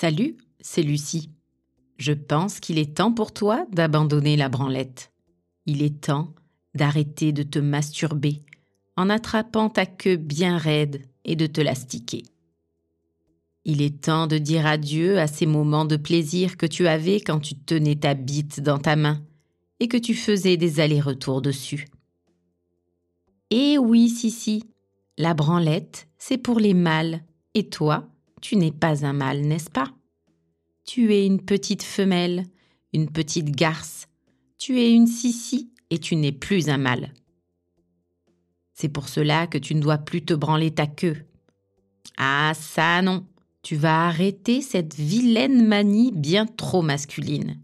Salut, c'est Lucie. Je pense qu'il est temps pour toi d'abandonner la branlette. Il est temps d'arrêter de te masturber en attrapant ta queue bien raide et de te l'astiquer. Il est temps de dire adieu à ces moments de plaisir que tu avais quand tu tenais ta bite dans ta main et que tu faisais des allers-retours dessus. Eh oui, Sissi, la branlette, c'est pour les mâles, et toi, tu n'es pas un mâle, n'est-ce pas? Tu es une petite femelle, une petite garce, tu es une Sissi et tu n'es plus un mâle. C'est pour cela que tu ne dois plus te branler ta queue. Ah ça non, tu vas arrêter cette vilaine manie bien trop masculine.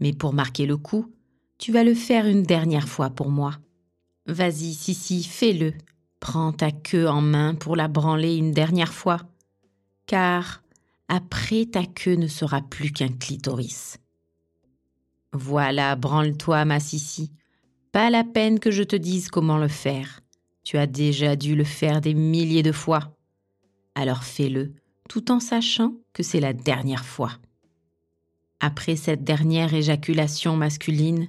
Mais pour marquer le coup, tu vas le faire une dernière fois pour moi. Vas-y, Sissi, fais-le. Prends ta queue en main pour la branler une dernière fois. Car après ta queue ne sera plus qu'un clitoris. Voilà, branle-toi, ma Sissi. Pas la peine que je te dise comment le faire. Tu as déjà dû le faire des milliers de fois. Alors fais-le, tout en sachant que c'est la dernière fois. Après cette dernière éjaculation masculine,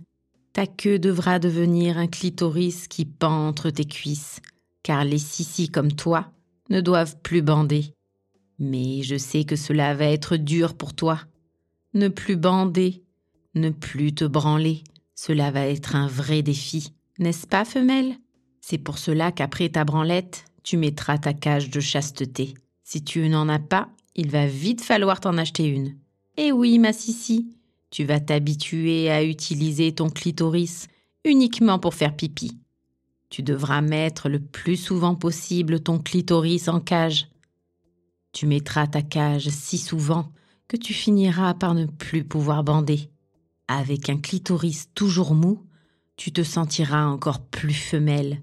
ta queue devra devenir un clitoris qui pend entre tes cuisses, car les sissis comme toi ne doivent plus bander. Mais je sais que cela va être dur pour toi. Ne plus bander, ne plus te branler, cela va être un vrai défi, n'est-ce pas, femelle? C'est pour cela qu'après ta branlette, tu mettras ta cage de chasteté. Si tu n'en as pas, il va vite falloir t'en acheter une. Eh oui, ma Sissi, tu vas t'habituer à utiliser ton clitoris uniquement pour faire pipi. Tu devras mettre le plus souvent possible ton clitoris en cage. Tu mettras ta cage si souvent que tu finiras par ne plus pouvoir bander. Avec un clitoris toujours mou, tu te sentiras encore plus femelle.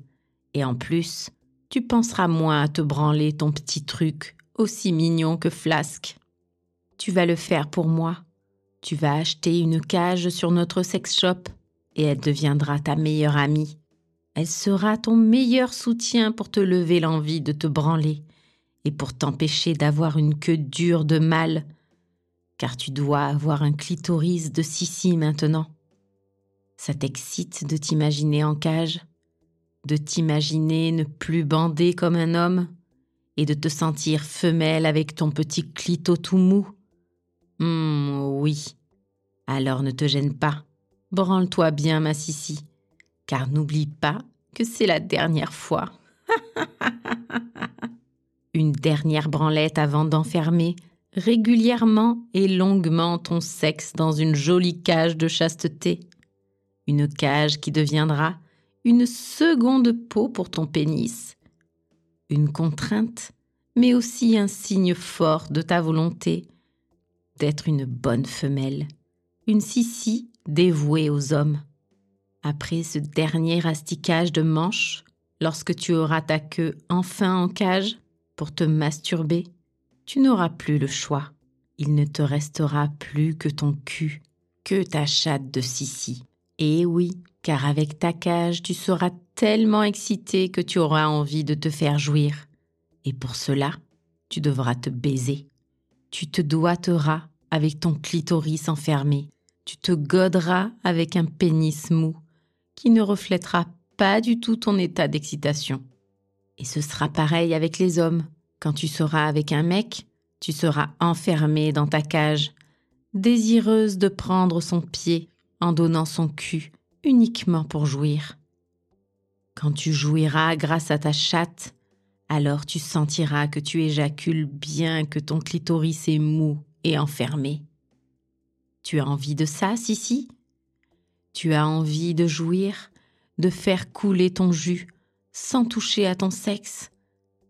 Et en plus, tu penseras moins à te branler ton petit truc aussi mignon que flasque. Tu vas le faire pour moi. Tu vas acheter une cage sur notre sex shop et elle deviendra ta meilleure amie. Elle sera ton meilleur soutien pour te lever l'envie de te branler et pour t'empêcher d'avoir une queue dure de mal, car tu dois avoir un clitoris de sissi maintenant. Ça t'excite de t'imaginer en cage, de t'imaginer ne plus bander comme un homme et de te sentir femelle avec ton petit clito tout mou? Hum, oui. Alors ne te gêne pas. Branle-toi bien, ma Sissi. Car n'oublie pas que c'est la dernière fois. Une dernière branlette avant d'enfermer régulièrement et longuement ton sexe dans une jolie cage de chasteté. Une cage qui deviendra une seconde peau pour ton pénis. Une contrainte, mais aussi un signe fort de ta volonté d'être une bonne femelle, une sissi dévouée aux hommes. Après ce dernier asticage de manche, lorsque tu auras ta queue enfin en cage pour te masturber, tu n'auras plus le choix. Il ne te restera plus que ton cul, que ta chatte de sissi. Et oui, car avec ta cage, tu seras tellement excité que tu auras envie de te faire jouir. Et pour cela, tu devras te baiser. Tu te doiteras avec ton clitoris enfermé. Tu te goderas avec un pénis mou qui ne reflètera pas du tout ton état d'excitation. Et ce sera pareil avec les hommes. Quand tu seras avec un mec, tu seras enfermé dans ta cage, désireuse de prendre son pied en donnant son cul uniquement pour jouir. Quand tu jouiras grâce à ta chatte, alors tu sentiras que tu éjacules bien que ton clitoris est mou et enfermé. Tu as envie de ça, Sissi? Tu as envie de jouir, de faire couler ton jus sans toucher à ton sexe,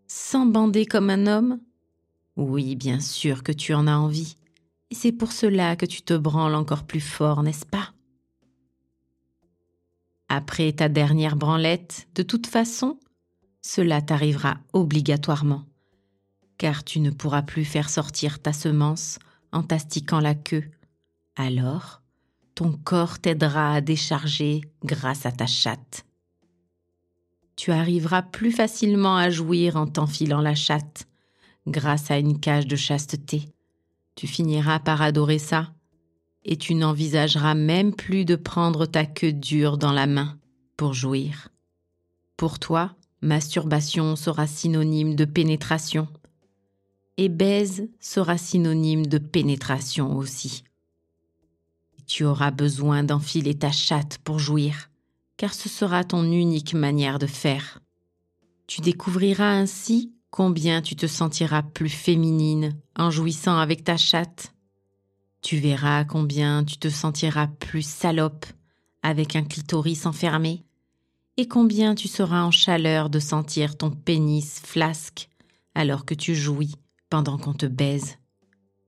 sans bander comme un homme? Oui, bien sûr que tu en as envie. Et c'est pour cela que tu te branles encore plus fort, n'est-ce pas? Après ta dernière branlette, de toute façon, cela t'arrivera obligatoirement, car tu ne pourras plus faire sortir ta semence en t'astiquant la queue. Alors, ton corps t'aidera à décharger grâce à ta chatte. Tu arriveras plus facilement à jouir en t'enfilant la chatte, grâce à une cage de chasteté. tu finiras par adorer ça, et tu n'envisageras même plus de prendre ta queue dure dans la main pour jouir. Pour toi, masturbation sera synonyme de pénétration, et baise sera synonyme de pénétration aussi. Tu auras besoin d'enfiler ta chatte pour jouir, car ce sera ton unique manière de faire. Tu découvriras ainsi combien tu te sentiras plus féminine en jouissant avec ta chatte. Tu verras combien tu te sentiras plus salope avec un clitoris enfermé et combien tu seras en chaleur de sentir ton pénis flasque alors que tu jouis pendant qu'on te baise.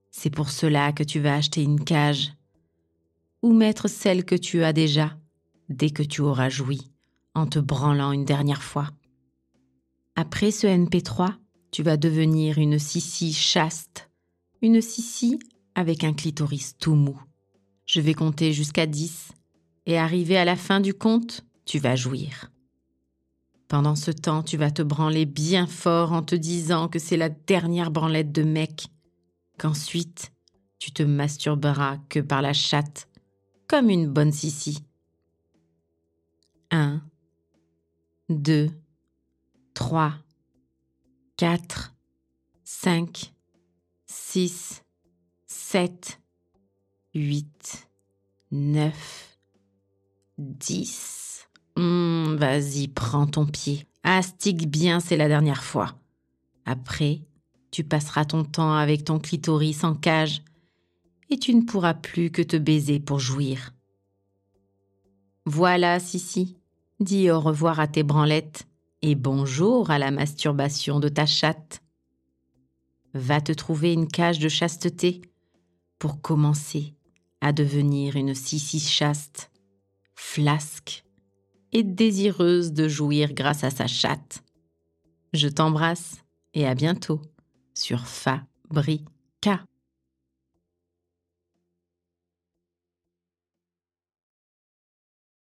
C'est pour cela que tu vas acheter une cage ou mettre celle que tu as déjà dès que tu auras joui en te branlant une dernière fois. Après ce NP3, tu vas devenir une sissi chaste, une sissi avec un clitoris tout mou. Je vais compter jusqu'à 10 et arrivé à la fin du compte, tu vas jouir. Pendant ce temps, tu vas te branler bien fort en te disant que c'est la dernière branlette de mec, qu'ensuite tu te masturberas que par la chatte, comme une bonne sissi. 1, 2, 3, 4, 5, 6, 7, 8, 9, 10. Vas-y, prends ton pied. Astique bien, c'est la dernière fois. Après, tu passeras ton temps avec ton clitoris en cage et tu ne pourras plus que te baiser pour jouir. Voilà, Sissi, dis au revoir à tes branlettes et bonjour à la masturbation de ta chatte. Va te trouver une cage de chasteté pour commencer à devenir une sissi chaste, flasque et désireuse de jouir grâce à sa chatte. Je t'embrasse et à bientôt sur Fabrica.